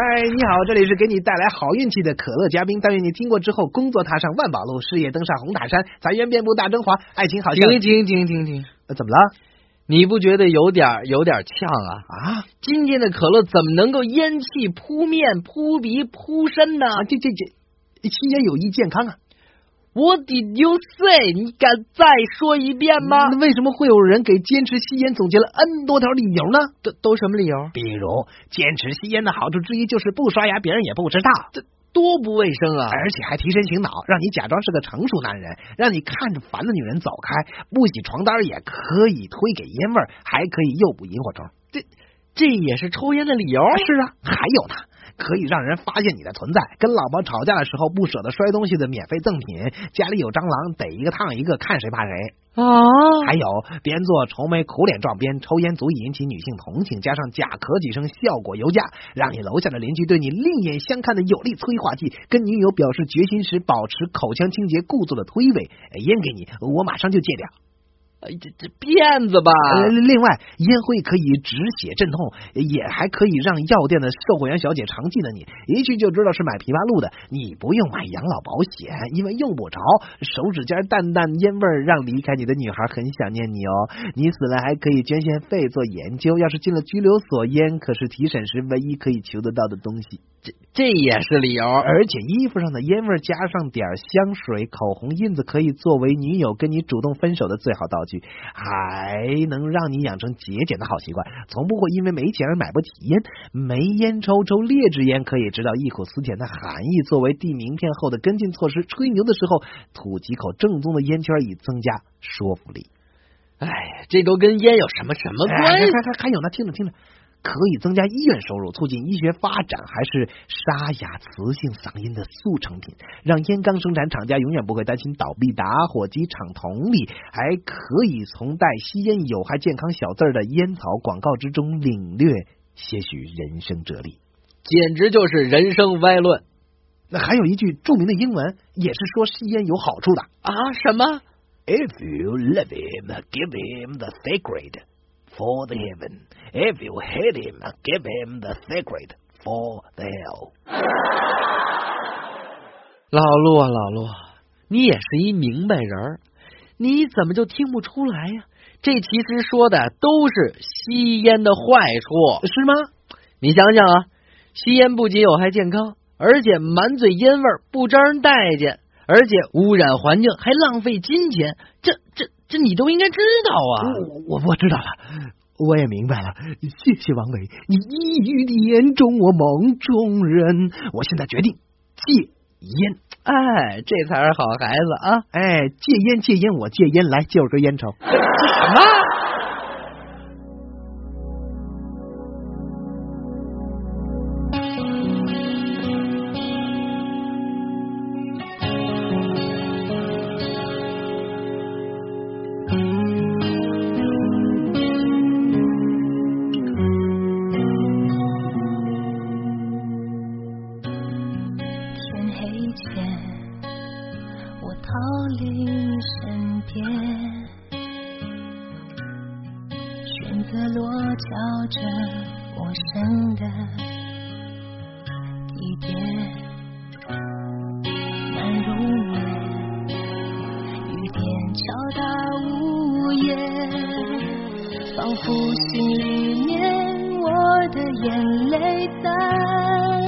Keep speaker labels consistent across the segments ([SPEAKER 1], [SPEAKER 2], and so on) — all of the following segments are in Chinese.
[SPEAKER 1] 嗨，你好，这里是给你带来好运气的可乐嘉宾。但愿你听过之后，工作踏上万宝路，事业登上红塔山，财源遍布大中华，爱情好像……
[SPEAKER 2] 停停停停停！
[SPEAKER 1] 呃，怎么了？
[SPEAKER 2] 你不觉得有点有点呛啊？
[SPEAKER 1] 啊，
[SPEAKER 2] 今天的可乐怎么能够烟气扑面、扑鼻、扑身呢？
[SPEAKER 1] 啊，这这这，吸烟有益健康啊！
[SPEAKER 2] 我的 you say？你敢再说一遍吗？
[SPEAKER 1] 那为什么会有人给坚持吸烟总结了 N 多条理由呢？
[SPEAKER 2] 都都什么理由？
[SPEAKER 1] 比如，坚持吸烟的好处之一就是不刷牙，别人也不知道，
[SPEAKER 2] 这多不卫生啊！
[SPEAKER 1] 而且还提神醒脑，让你假装是个成熟男人，让你看着烦的女人走开，不洗床单也可以推给烟味，还可以诱捕萤火虫。
[SPEAKER 2] 这这也是抽烟的理由？
[SPEAKER 1] 是啊，还有呢。可以让人发现你的存在，跟老婆吵架的时候不舍得摔东西的免费赠品，家里有蟑螂逮一个烫一个，看谁怕谁
[SPEAKER 2] 啊！
[SPEAKER 1] 还有边做愁眉苦脸状边抽烟，足以引起女性同情，加上假咳几声，效果尤佳，让你楼下的邻居对你另眼相看的有力催化剂。跟女友表示决心时，保持口腔清洁，故作的推诿，烟给你，我马上就戒掉。
[SPEAKER 2] 哎，这这骗子吧！
[SPEAKER 1] 另外，烟灰可以止血镇痛，也还可以让药店的售货员小姐常记得你，一去就知道是买枇杷露的。你不用买养老保险，因为用不着。手指尖淡淡烟味儿，让离开你的女孩很想念你哦。你死了还可以捐献肺做研究，要是进了拘留所，烟可是提审时唯一可以求得到的东西。
[SPEAKER 2] 这这也是理由，
[SPEAKER 1] 而且衣服上的烟味加上点香水、口红印子，可以作为女友跟你主动分手的最好道具，还能让你养成节俭的好习惯，从不会因为没钱而买不起烟。没烟抽抽劣质烟，可以知道忆苦思甜的含义，作为递名片后的跟进措施。吹牛的时候吐几口正宗的烟圈，以增加说服力。
[SPEAKER 2] 哎，这都跟烟有什么什么关系？
[SPEAKER 1] 还还还有呢，听着听着。可以增加医院收入，促进医学发展，还是沙哑磁性嗓音的速成品，让烟缸生产厂家永远不会担心倒闭。打火机厂同理，还可以从带吸烟有害健康小字儿的烟草广告之中领略些许人生哲理，
[SPEAKER 2] 简直就是人生歪论。
[SPEAKER 1] 那还有一句著名的英文，也是说吸烟有好处的
[SPEAKER 2] 啊？什么
[SPEAKER 1] ？If you love him, give him the sacred. For the heaven, if you hate him, give him the secret for the hell.
[SPEAKER 2] 老陆啊，老陆，你也是一明白人，你怎么就听不出来呀？这其实说的都是吸烟的坏处，
[SPEAKER 1] 是吗？
[SPEAKER 2] 你想想啊，吸烟不仅有害健康，而且满嘴烟味，不招人待见，而且污染环境，还浪费金钱。这这。这你都应该知道啊！
[SPEAKER 1] 我我我知道了，我也明白了。谢谢王伟，你一语点中我梦中人。我现在决定戒烟。
[SPEAKER 2] 哎，这才是好孩子啊！
[SPEAKER 1] 哎，戒烟戒烟，我戒烟，来借我根烟抽。
[SPEAKER 2] 什么？
[SPEAKER 3] 仿佛心里面我的眼泪在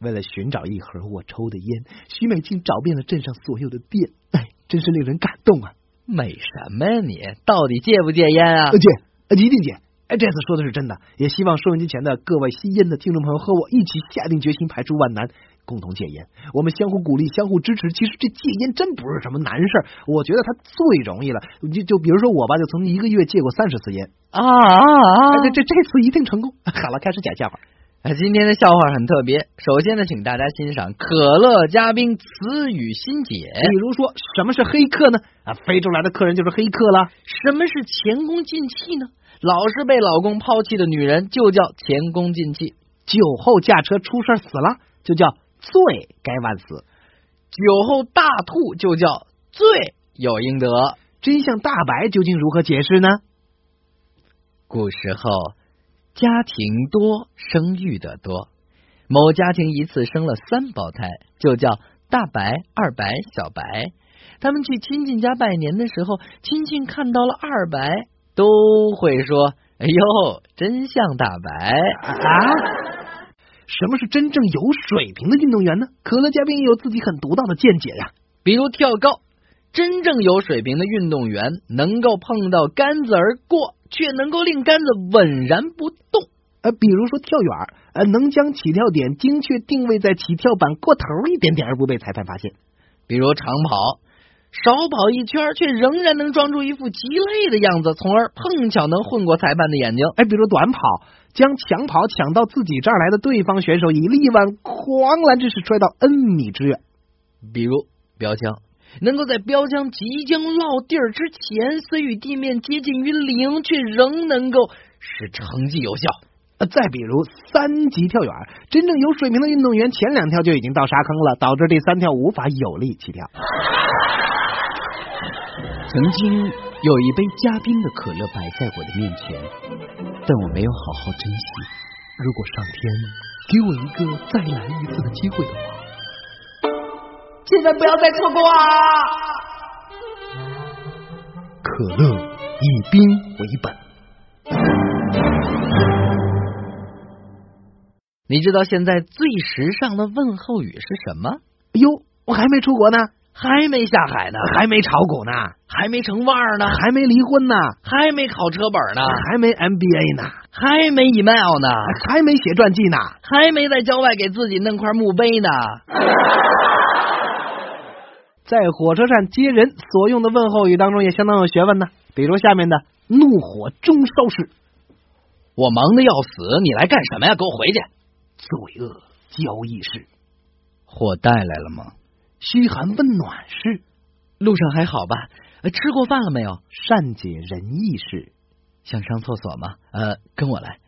[SPEAKER 3] 为
[SPEAKER 1] 了寻找一盒我抽的烟，徐美静找遍了镇上所有的店，哎，真是令人感动啊！
[SPEAKER 2] 美什么呀你？到底戒不戒烟啊
[SPEAKER 1] 呃，？姐，呃一定戒，哎，这次说的是真的，也希望收音机前的各位吸烟的听众朋友和我一起下定决心，排除万难，共同戒烟。我们相互鼓励，相互支持。其实这戒烟真不是什么难事儿，我觉得它最容易了。就就比如说我吧，就曾经一个月戒过三十次烟，
[SPEAKER 2] 啊啊啊！
[SPEAKER 1] 哎，这这这次一定成功。好了，开始讲笑话。
[SPEAKER 2] 哎，今天的笑话很特别。首先呢，请大家欣赏可乐嘉宾词语新解。
[SPEAKER 1] 比如说，什么是黑客呢？啊，非洲来的客人就是黑客了。
[SPEAKER 2] 什么是前功尽弃呢？老是被老公抛弃的女人就叫前功尽弃。
[SPEAKER 1] 酒后驾车出事死了，就叫罪该万死。
[SPEAKER 2] 酒后大吐就叫罪有应得。
[SPEAKER 1] 真相大白究竟如何解释呢？
[SPEAKER 2] 古时候，家庭多，生育的多。某家庭一次生了三胞胎，就叫大白、二白、小白。他们去亲戚家拜年的时候，亲戚看到了二白，都会说：“哎呦，真像大白
[SPEAKER 1] 啊！什么是真正有水平的运动员呢？可乐嘉宾也有自己很独到的见解呀、
[SPEAKER 2] 比如跳高，真正有水平的运动员能够碰到杆子而过，却能够令杆子稳然不动。
[SPEAKER 1] 呃，比如说跳远，呃，能将起跳点精确定位在起跳板过头一点点，而不被裁判发现。
[SPEAKER 2] 比如长跑，少跑一圈，却仍然能装出一副极累的样子，从而碰巧能混过裁判的眼睛。
[SPEAKER 1] 哎，比如短跑，将抢跑抢到自己这儿来的对方选手以力挽狂澜之势摔到 N 米之远。
[SPEAKER 2] 比如标枪，能够在标枪即将落地儿之前，虽与地面接近于零，却仍能够使成绩有效。
[SPEAKER 1] 呃，再比如三级跳远，真正有水平的运动员前两跳就已经到沙坑了，导致第三跳无法有力起跳。
[SPEAKER 4] 曾经有一杯加冰的可乐摆在我的面前，但我没有好好珍惜。
[SPEAKER 1] 如果上天给我一个再来一次的机会的话，
[SPEAKER 5] 千万不要再错过啊！
[SPEAKER 1] 可乐以冰为本。
[SPEAKER 2] 你知道现在最时尚的问候语是什么？
[SPEAKER 1] 哟，我还没出国呢，
[SPEAKER 2] 还没下海呢，
[SPEAKER 1] 还没炒股呢，
[SPEAKER 2] 还没成腕儿呢，
[SPEAKER 1] 还没离婚呢，
[SPEAKER 2] 还没考车本呢，
[SPEAKER 1] 还没 MBA 呢，
[SPEAKER 2] 还没 email 呢，
[SPEAKER 1] 还没写传记呢，
[SPEAKER 2] 还没在郊外给自己弄块墓碑呢。
[SPEAKER 1] 在火车站接人所用的问候语当中也相当有学问呢，比如下面的“怒火中烧式
[SPEAKER 2] 我忙的要死，你来干什么呀？给我回去！”“
[SPEAKER 1] 罪恶交易式”“
[SPEAKER 2] 货带来了吗？”“
[SPEAKER 1] 嘘寒问暖式”“
[SPEAKER 2] 路上还好吧？吃过饭了没有？”“
[SPEAKER 1] 善解人意式”“
[SPEAKER 2] 想上厕所吗？”“呃，跟我来。”“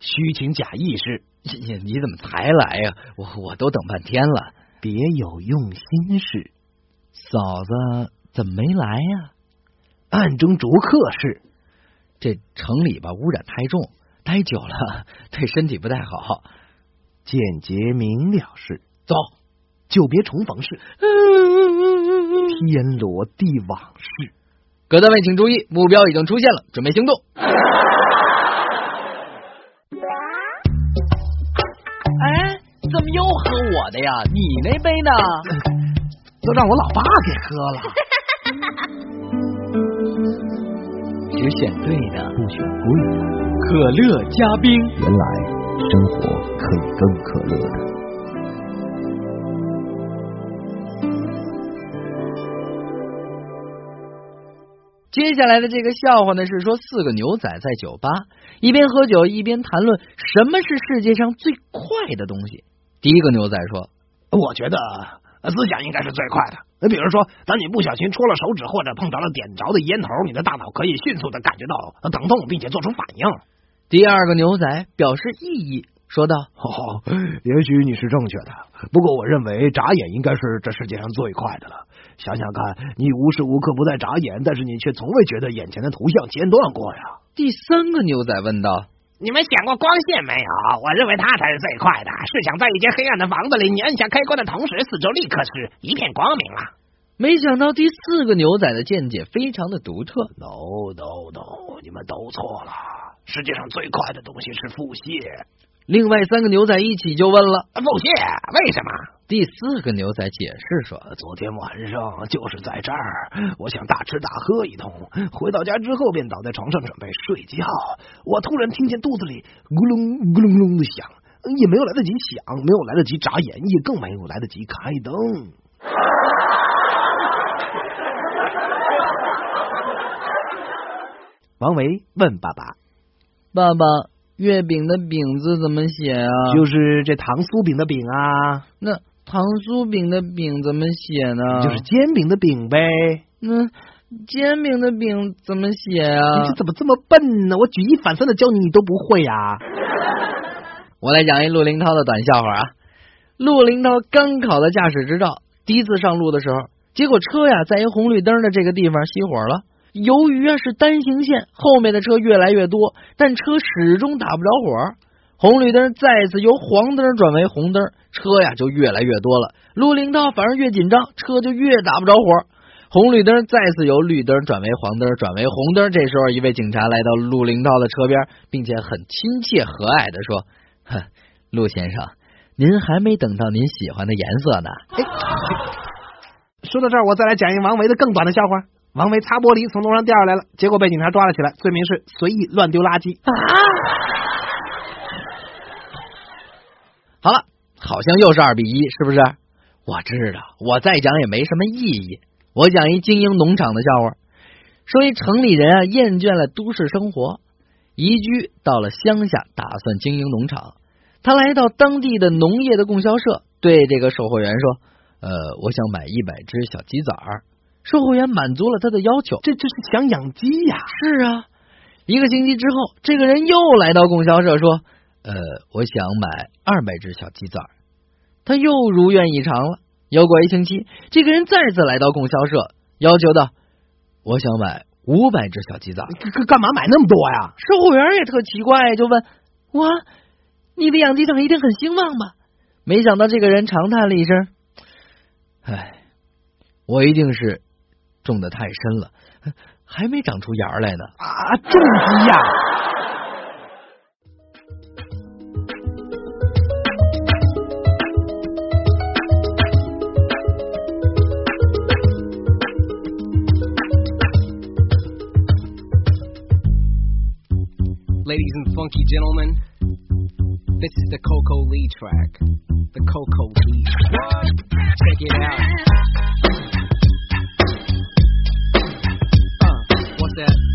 [SPEAKER 1] 虚情假意式”“
[SPEAKER 2] 你你怎么才来呀？我我都等半天了。”“
[SPEAKER 1] 别有用心式”“
[SPEAKER 2] 嫂子怎么没来呀？”“
[SPEAKER 1] 暗中逐客是”“
[SPEAKER 2] 这城里吧污染太重，待久了 对身体不太好。”“
[SPEAKER 1] 简洁明了是”“
[SPEAKER 2] 走，
[SPEAKER 1] 久别重逢是”“ 天罗地网式”“
[SPEAKER 2] 各单位请注意，目标已经出现了，准备行动。”哎，怎么又喝我的呀？你那杯呢？
[SPEAKER 1] 都让我老爸给喝了。
[SPEAKER 2] 只选对的，
[SPEAKER 6] 不选贵的。
[SPEAKER 2] 可乐加冰，
[SPEAKER 6] 原来生活可以更可乐的。
[SPEAKER 2] 接下来的这个笑话呢，是说四个牛仔在酒吧一边喝酒一边谈论什么是世界上最快的东西。第一个牛仔说：“
[SPEAKER 1] 我觉得。”思想应该是最快的。你比如说，当你不小心戳了手指或者碰着了点着的烟头，你的大脑可以迅速的感觉到疼痛，并且做出反应。
[SPEAKER 2] 第二个牛仔表示异议，说道：“
[SPEAKER 1] 哦，也许你是正确的，不过我认为眨眼应该是这世界上最快的了。想想看，你无时无刻不在眨眼，但是你却从未觉得眼前的图像间断过呀。”
[SPEAKER 2] 第三个牛仔问道。
[SPEAKER 7] 你们想过光线没有？我认为它才是最快的。试想，在一间黑暗的房子里，你按下开关的同时，四周立刻是一片光明了。
[SPEAKER 2] 没想到第四个牛仔的见解非常的独特。
[SPEAKER 1] No no no，你们都错了。世界上最快的东西是腹泻。
[SPEAKER 2] 另外三个牛仔一起就问了：
[SPEAKER 7] 腹泻为什么？
[SPEAKER 2] 第四个牛仔解释说：
[SPEAKER 1] 昨天晚上就是在这儿，我想大吃大喝一通，回到家之后便倒在床上准备睡觉。我突然听见肚子里咕隆咕隆隆的响，也没有来得及想，没有来得及眨眼，也更没有来得及开灯。王维问爸爸：“
[SPEAKER 2] 爸爸，月饼的饼字怎么写啊？
[SPEAKER 1] 就是这糖酥饼的饼啊。
[SPEAKER 2] 那糖酥饼的饼怎么写呢？
[SPEAKER 1] 就是煎饼的饼呗。
[SPEAKER 2] 那煎饼的饼怎么写啊？
[SPEAKER 1] 你这怎么这么笨呢？我举一反三的教你，你都不会呀、
[SPEAKER 2] 我来讲一陆林涛的短笑话啊。陆林涛刚考的驾驶执照，第一次上路的时候，结果车呀在一红绿灯的这个地方熄火了。由于啊是单行线，后面的车越来越多，但车始终打不着火。红绿灯再次由黄灯转为红灯，车呀就越来越多了。陆林涛反而越紧张，车就越打不着火。红绿灯再次由绿灯转为黄灯，转为红灯。这时候，一位警察来到陆林涛的车边，并且很亲切和蔼的说：“哼，陆先生，您还没等到您喜欢的颜色呢。”
[SPEAKER 1] 哎，说到这儿，我再来讲一王维的更短的笑话。王维擦玻璃从楼上掉下来了，结果被警察抓了起来，罪名是随意乱丢垃圾。
[SPEAKER 2] 好了，好像又是二比一，是不是？我知道，我再讲也没什么意义。我讲一经营农场的笑话，说一城里人啊厌倦了都市生活，移居到了乡下，打算经营农场。他来到当地的农业的供销社，对这个售货员说：“呃，我想买一百只小鸡仔儿。”售货员满足了他的要求，
[SPEAKER 1] 这这是想养鸡呀？
[SPEAKER 2] 是啊。一个星期之后，这个人又来到供销社说：“呃，我想买二百只小鸡崽。”他又如愿以偿了。又过一星期，这个人再次来到供销社，要求道：“我想买五百只小鸡崽。”
[SPEAKER 1] 干干嘛买那么多呀？
[SPEAKER 2] 售货员也特奇怪，就问：“哇，你的养鸡场一定很兴旺吧？”没想到这个人长叹了一声：“哎，我一定是种的太深了，还没长出芽来呢。”
[SPEAKER 1] 啊，种鸡呀、
[SPEAKER 8] funky gentlemen. This is the Coco Lee track. The Coco Lee. Check it out. Uh, what's that?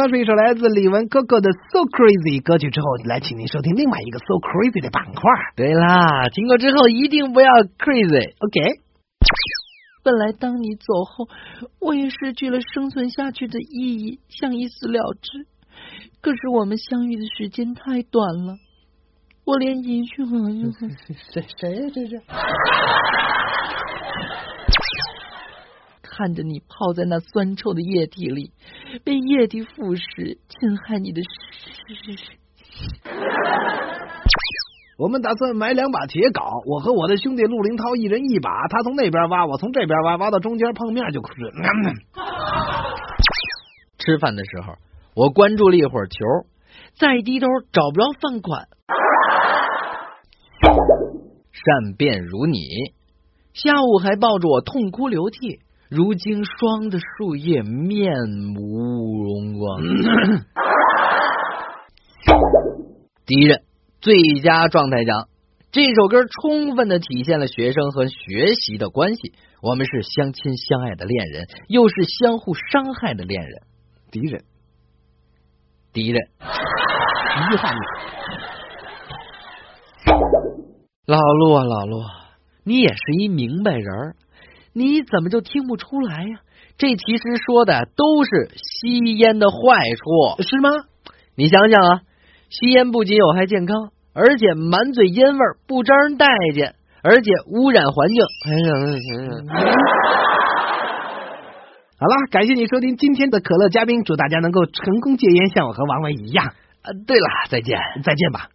[SPEAKER 1] 刚是一首来自李玟 Coco 的《So Crazy》歌曲之后，来请您收听另外一个《So Crazy》的板块。
[SPEAKER 2] 对啦，听过之后一定不要 crazy。
[SPEAKER 1] OK，
[SPEAKER 5] 本来当你走后，我也失去了生存下去的意义，想一死了之。可是我们相遇的时间太短了，我连一句话都
[SPEAKER 1] 谁谁呀？这是
[SPEAKER 5] 看着你泡在那酸臭的液体里，被液体腐蚀，侵害你的尸。
[SPEAKER 1] 我们打算买两把铁镐，我和我的兄弟陆林涛一人一把，他从那边挖，我从这边挖，挖到中间碰面就是。嗯
[SPEAKER 2] 吃饭的时候，我关注了一会儿球，再低头找不着饭款。善变如你，下午还抱着我痛哭流涕。如今霜的树叶面无荣光。第一任最佳状态奖，这首歌充分的体现了学生和学习的关系。我们是相亲相爱的恋人，又是相互伤害的恋人。
[SPEAKER 1] 敌人，
[SPEAKER 2] 第一任，
[SPEAKER 1] 一句话
[SPEAKER 2] 老陆啊，老陆，你也是一明白人儿。你怎么就听不出来呀？这其实说的都是吸烟的坏处，
[SPEAKER 1] 是吗？
[SPEAKER 2] 你想想啊，吸烟不仅有害健康，而且满嘴烟味儿，不招人待见，而且污染环境。哎呀，
[SPEAKER 1] 好了，感谢你收听今天的可乐嘉宾，祝大家能够成功戒烟，像我和王伟一样。
[SPEAKER 2] 啊，对了，再见，
[SPEAKER 1] 再见吧。